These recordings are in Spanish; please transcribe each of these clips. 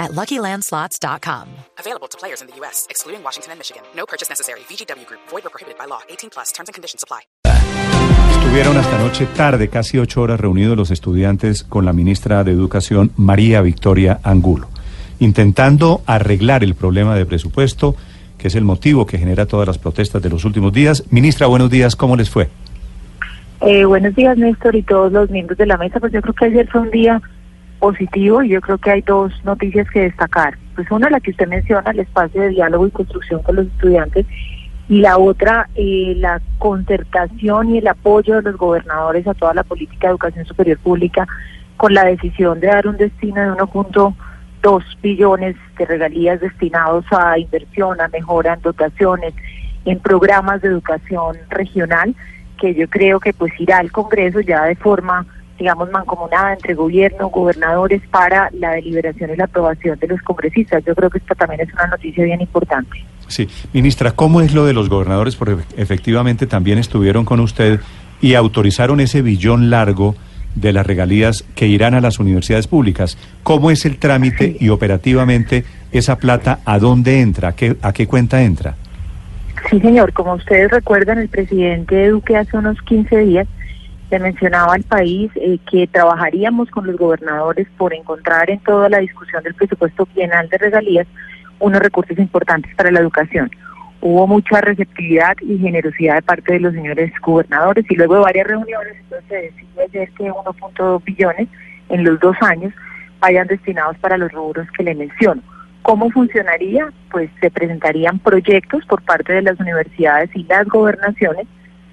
at LuckyLandSlots.com. Available to players in the U.S., excluding Washington and Michigan. No purchase necessary. VGW Group. Void or prohibited by law. 18 plus. Terms and conditions apply. Estuvieron hasta noche tarde, casi ocho horas reunidos los estudiantes con la ministra de Educación, María Victoria Angulo, intentando arreglar el problema de presupuesto, que es el motivo que genera todas las protestas de los últimos días. Ministra, buenos días, ¿cómo les fue? Eh, buenos días, Néstor, y todos los miembros de la mesa. Pues yo creo que ayer fue un día positivo y yo creo que hay dos noticias que destacar. Pues una, la que usted menciona, el espacio de diálogo y construcción con los estudiantes, y la otra, eh, la concertación y el apoyo de los gobernadores a toda la política de educación superior pública con la decisión de dar un destino de 1.2 billones de regalías destinados a inversión, a mejora en dotaciones, en programas de educación regional, que yo creo que pues irá al Congreso ya de forma digamos, mancomunada entre gobierno, gobernadores para la deliberación y la aprobación de los congresistas. Yo creo que esta también es una noticia bien importante. Sí, ministra, ¿cómo es lo de los gobernadores? Porque efectivamente también estuvieron con usted y autorizaron ese billón largo de las regalías que irán a las universidades públicas. ¿Cómo es el trámite y operativamente esa plata a dónde entra? ¿A qué, a qué cuenta entra? Sí, señor. Como ustedes recuerdan, el presidente Duque hace unos 15 días se mencionaba al país eh, que trabajaríamos con los gobernadores por encontrar en toda la discusión del presupuesto bienal de regalías unos recursos importantes para la educación. Hubo mucha receptividad y generosidad de parte de los señores gobernadores y luego de varias reuniones, se decidió ayer que 1.2 billones en los dos años vayan destinados para los rubros que le menciono. ¿Cómo funcionaría? Pues se presentarían proyectos por parte de las universidades y las gobernaciones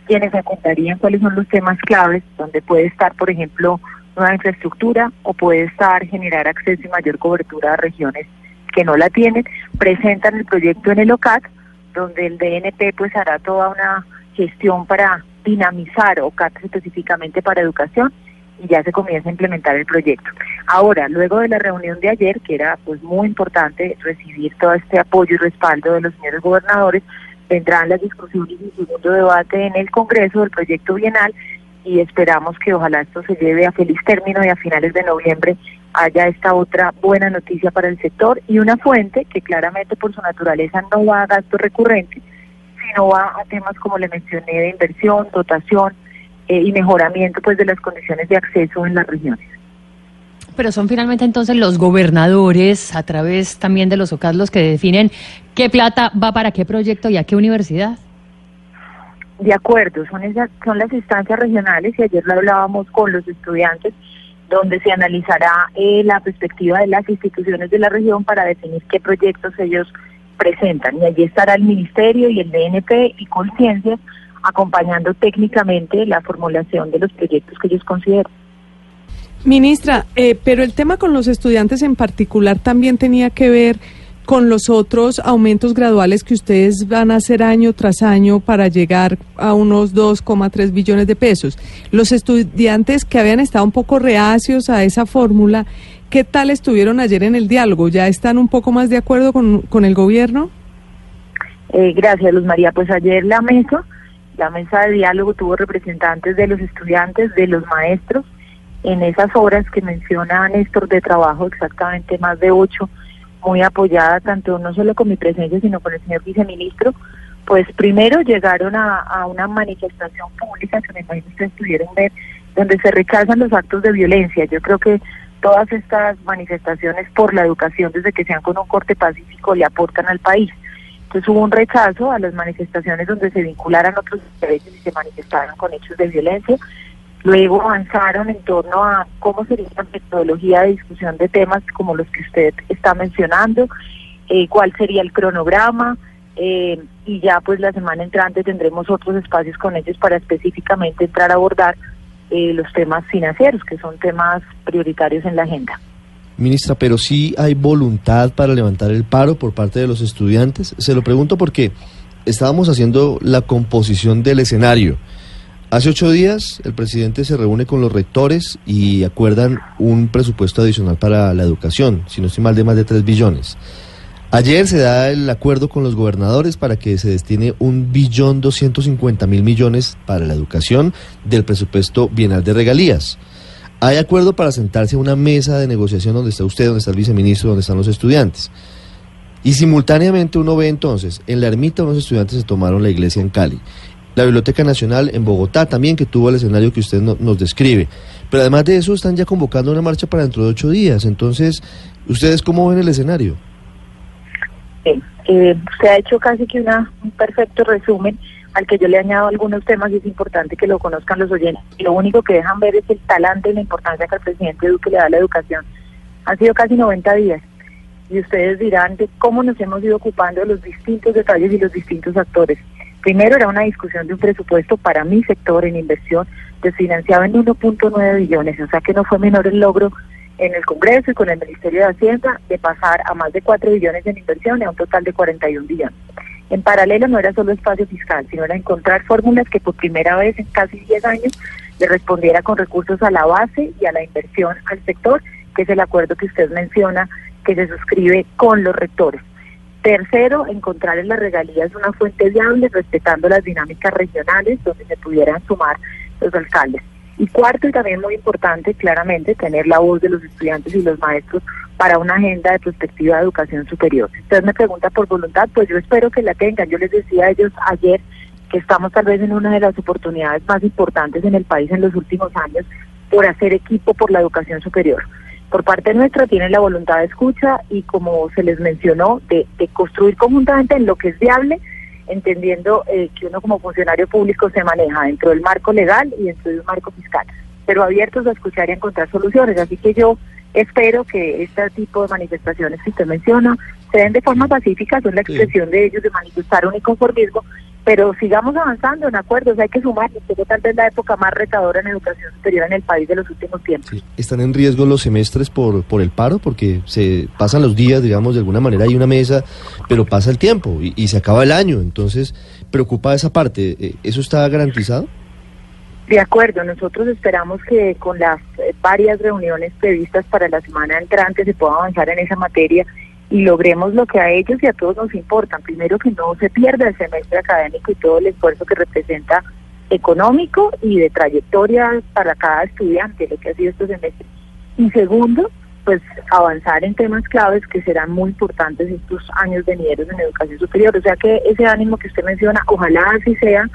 quienes apuntarían cuáles son los temas claves, donde puede estar, por ejemplo, nueva infraestructura o puede estar generar acceso y mayor cobertura a regiones que no la tienen, presentan el proyecto en el OCAT, donde el DNP pues hará toda una gestión para dinamizar OCAT específicamente para educación y ya se comienza a implementar el proyecto. Ahora, luego de la reunión de ayer, que era pues muy importante recibir todo este apoyo y respaldo de los señores gobernadores, vendrán las discusiones y segundo debate en el Congreso del proyecto bienal y esperamos que ojalá esto se lleve a feliz término y a finales de noviembre haya esta otra buena noticia para el sector y una fuente que claramente por su naturaleza no va a gasto recurrente, sino va a temas como le mencioné de inversión, dotación eh, y mejoramiento pues de las condiciones de acceso en las regiones. Pero son finalmente entonces los gobernadores, a través también de los OCAS, los que definen qué plata va para qué proyecto y a qué universidad. De acuerdo, son, esas, son las instancias regionales y ayer lo hablábamos con los estudiantes, donde se analizará eh, la perspectiva de las instituciones de la región para definir qué proyectos ellos presentan. Y allí estará el Ministerio y el DNP y Conciencias acompañando técnicamente la formulación de los proyectos que ellos consideran. Ministra, eh, pero el tema con los estudiantes en particular también tenía que ver con los otros aumentos graduales que ustedes van a hacer año tras año para llegar a unos 2,3 billones de pesos. Los estudiantes que habían estado un poco reacios a esa fórmula, ¿qué tal estuvieron ayer en el diálogo? ¿Ya están un poco más de acuerdo con, con el gobierno? Eh, gracias, Luz María. Pues ayer la mesa, la mesa de diálogo tuvo representantes de los estudiantes, de los maestros, en esas horas que menciona Néstor de trabajo, exactamente más de ocho, muy apoyada tanto no solo con mi presencia, sino con el señor viceministro, pues primero llegaron a, una manifestación pública que me imagino ustedes pudieron ver, donde se rechazan los actos de violencia. Yo creo que todas estas manifestaciones por la educación, desde que sean con un corte pacífico, le aportan al país. Entonces hubo un rechazo a las manifestaciones donde se vincularan otros derechos y se manifestaron con hechos de violencia. Luego avanzaron en torno a cómo sería la metodología de discusión de temas como los que usted está mencionando, eh, cuál sería el cronograma, eh, y ya pues la semana entrante tendremos otros espacios con ellos para específicamente entrar a abordar eh, los temas financieros, que son temas prioritarios en la agenda. Ministra, pero sí hay voluntad para levantar el paro por parte de los estudiantes. Se lo pregunto porque estábamos haciendo la composición del escenario. Hace ocho días el presidente se reúne con los rectores y acuerdan un presupuesto adicional para la educación, si no estoy mal, de más de tres billones. Ayer se da el acuerdo con los gobernadores para que se destine un billón doscientos cincuenta mil millones para la educación del presupuesto bienal de regalías. Hay acuerdo para sentarse a una mesa de negociación donde está usted, donde está el viceministro, donde están los estudiantes. Y simultáneamente uno ve entonces, en la ermita unos estudiantes se tomaron la iglesia en Cali, la Biblioteca Nacional en Bogotá también, que tuvo el escenario que usted nos describe. Pero además de eso están ya convocando una marcha para dentro de ocho días. Entonces, ¿ustedes cómo ven el escenario? Eh, usted ha hecho casi que una, un perfecto resumen al que yo le añado algunos temas y es importante que lo conozcan los oyentes. Lo único que dejan ver es el talante y la importancia que el presidente Duque le da a la educación. Han sido casi 90 días y ustedes dirán de cómo nos hemos ido ocupando los distintos detalles y los distintos actores. Primero era una discusión de un presupuesto para mi sector en inversión desfinanciado en 1.9 billones, o sea que no fue menor el logro en el Congreso y con el Ministerio de Hacienda de pasar a más de 4 billones en inversión y a un total de 41 billones. En paralelo no era solo espacio fiscal, sino era encontrar fórmulas que por primera vez en casi 10 años le respondiera con recursos a la base y a la inversión al sector, que es el acuerdo que usted menciona que se suscribe con los rectores. Tercero, encontrar en las regalías una fuente viable respetando las dinámicas regionales donde se pudieran sumar los alcaldes. Y cuarto, y también muy importante, claramente, tener la voz de los estudiantes y los maestros para una agenda de perspectiva de educación superior. Usted me pregunta por voluntad, pues yo espero que la tengan. Yo les decía a ellos ayer que estamos tal vez en una de las oportunidades más importantes en el país en los últimos años por hacer equipo por la educación superior. Por parte nuestra tienen la voluntad de escucha y como se les mencionó, de, de construir conjuntamente en lo que es viable entendiendo eh, que uno como funcionario público se maneja dentro del marco legal y dentro de un marco fiscal, pero abiertos a escuchar y a encontrar soluciones. Así que yo espero que este tipo de manifestaciones que usted menciona se den de forma pacífica, son la expresión de ellos de manifestar un inconformismo, pero sigamos avanzando en acuerdos, hay que sumar, que tal vez la época más retadora en educación superior en el país de los últimos tiempos. ¿Están en riesgo los semestres por, por el paro? Porque se pasan los días, digamos, de alguna manera hay una mesa, pero pasa el tiempo y, y se acaba el año, entonces preocupa esa parte. Eh, ¿Eso está garantizado? De acuerdo, nosotros esperamos que con las eh, varias reuniones previstas para la semana entrante se pueda avanzar en esa materia y logremos lo que a ellos y a todos nos importa. Primero, que no se pierda el semestre académico y todo el esfuerzo que representa económico y de trayectoria para cada estudiante, lo que ha sido este semestre. Y segundo, pues avanzar en temas claves que serán muy importantes estos años venideros en educación superior. O sea que ese ánimo que usted menciona, ojalá así sea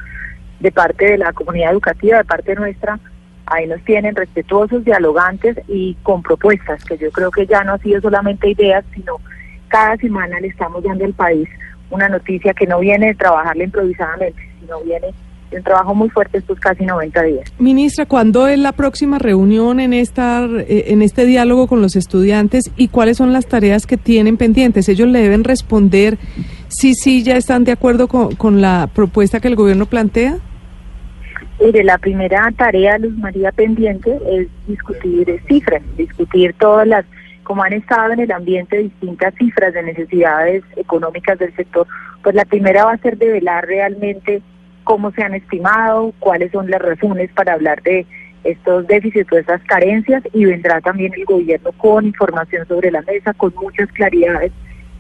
de parte de la comunidad educativa, de parte nuestra, ahí nos tienen respetuosos, dialogantes y con propuestas, que yo creo que ya no ha sido solamente ideas, sino cada semana le estamos dando al país una noticia que no viene de trabajarla improvisadamente, sino viene de un trabajo muy fuerte estos casi 90 días. Ministra, ¿cuándo es la próxima reunión en, esta, eh, en este diálogo con los estudiantes y cuáles son las tareas que tienen pendientes? Ellos le deben responder si sí ya están de acuerdo con, con la propuesta que el gobierno plantea. Mire, la primera tarea, Luz María pendiente, es discutir cifras, discutir todas las como han estado en el ambiente distintas cifras de necesidades económicas del sector, pues la primera va a ser develar realmente cómo se han estimado, cuáles son las razones para hablar de estos déficits o estas carencias y vendrá también el gobierno con información sobre la mesa, con muchas claridades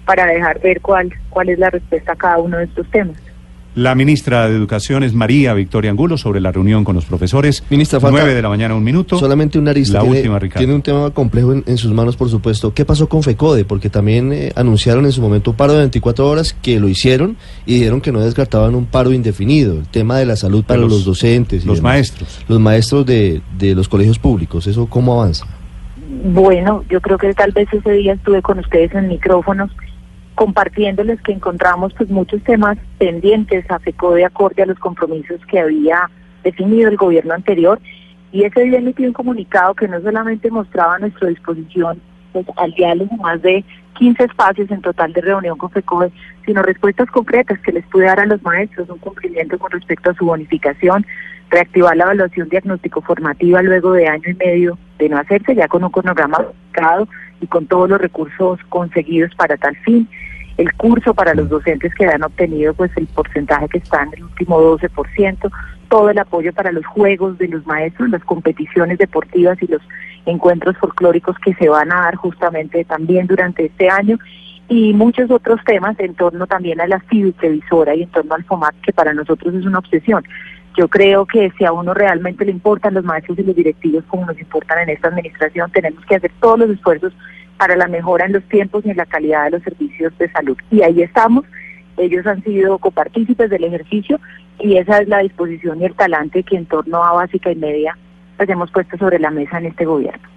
para dejar ver cuál, cuál es la respuesta a cada uno de estos temas. La ministra de Educación es María Victoria Angulo sobre la reunión con los profesores. Ministra, falta 9 de la mañana, un minuto. Solamente una arista. La tiene, última, Ricardo. Tiene un tema complejo en, en, sus manos, por supuesto. ¿Qué pasó con FECODE? Porque también eh, anunciaron en su momento un paro de 24 horas que lo hicieron y dijeron que no descartaban un paro indefinido. El tema de la salud para los, los, docentes. Y los demás. maestros. Los maestros de, de los colegios públicos. ¿Eso cómo avanza? Bueno, yo creo que tal vez ese día estuve con ustedes en micrófonos compartiéndoles que encontramos pues muchos temas pendientes a de acorde a los compromisos que había definido el gobierno anterior. Y ese día emitió un comunicado que no solamente mostraba a nuestra disposición pues, al diálogo más de 15 espacios en total de reunión con FECODE, sino respuestas concretas que les pude dar a los maestros, un cumplimiento con respecto a su bonificación, reactivar la evaluación diagnóstico formativa luego de año y medio de no hacerse, ya con un cronograma aplicado y con todos los recursos conseguidos para tal fin, el curso para los docentes que han obtenido pues el porcentaje que está en el último 12%, todo el apoyo para los juegos de los maestros, las competiciones deportivas y los encuentros folclóricos que se van a dar justamente también durante este año y muchos otros temas en torno también a la televisora y en torno al FOMAT, que para nosotros es una obsesión. Yo creo que si a uno realmente le importan los maestros y los directivos como nos importan en esta administración, tenemos que hacer todos los esfuerzos para la mejora en los tiempos y en la calidad de los servicios de salud. Y ahí estamos. Ellos han sido copartícipes del ejercicio y esa es la disposición y el talante que en torno a básica y media pues hemos puesto sobre la mesa en este gobierno.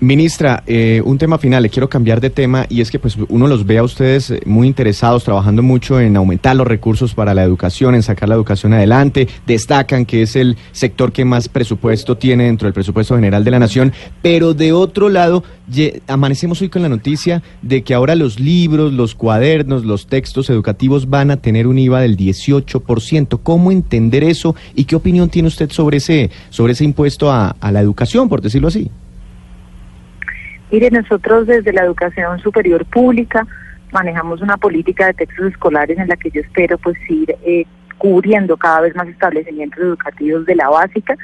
Ministra, eh, un tema final, le quiero cambiar de tema y es que pues uno los ve a ustedes eh, muy interesados, trabajando mucho en aumentar los recursos para la educación, en sacar la educación adelante, destacan que es el sector que más presupuesto tiene dentro del presupuesto general de la nación, pero de otro lado, amanecemos hoy con la noticia de que ahora los libros, los cuadernos, los textos educativos van a tener un IVA del 18%. ¿Cómo entender eso y qué opinión tiene usted sobre ese, sobre ese impuesto a la educación, por decirlo así? Mire, nosotros desde la educación superior pública manejamos una política de textos escolares en la que yo espero pues ir eh, cubriendo cada vez más establecimientos educativos de la básica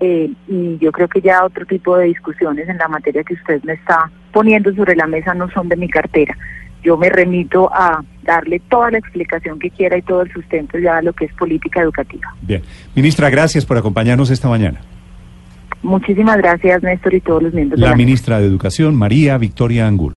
eh, y yo creo que ya otro tipo de discusiones en la materia que usted me está poniendo sobre la mesa no son de mi cartera. Yo me remito a darle toda la explicación que quiera y todo el sustento ya a lo que es política educativa. Bien. Ministra, gracias por acompañarnos esta mañana. Muchísimas gracias, Néstor, y todos los miembros. La, de la ministra de Educación, María Victoria Angul.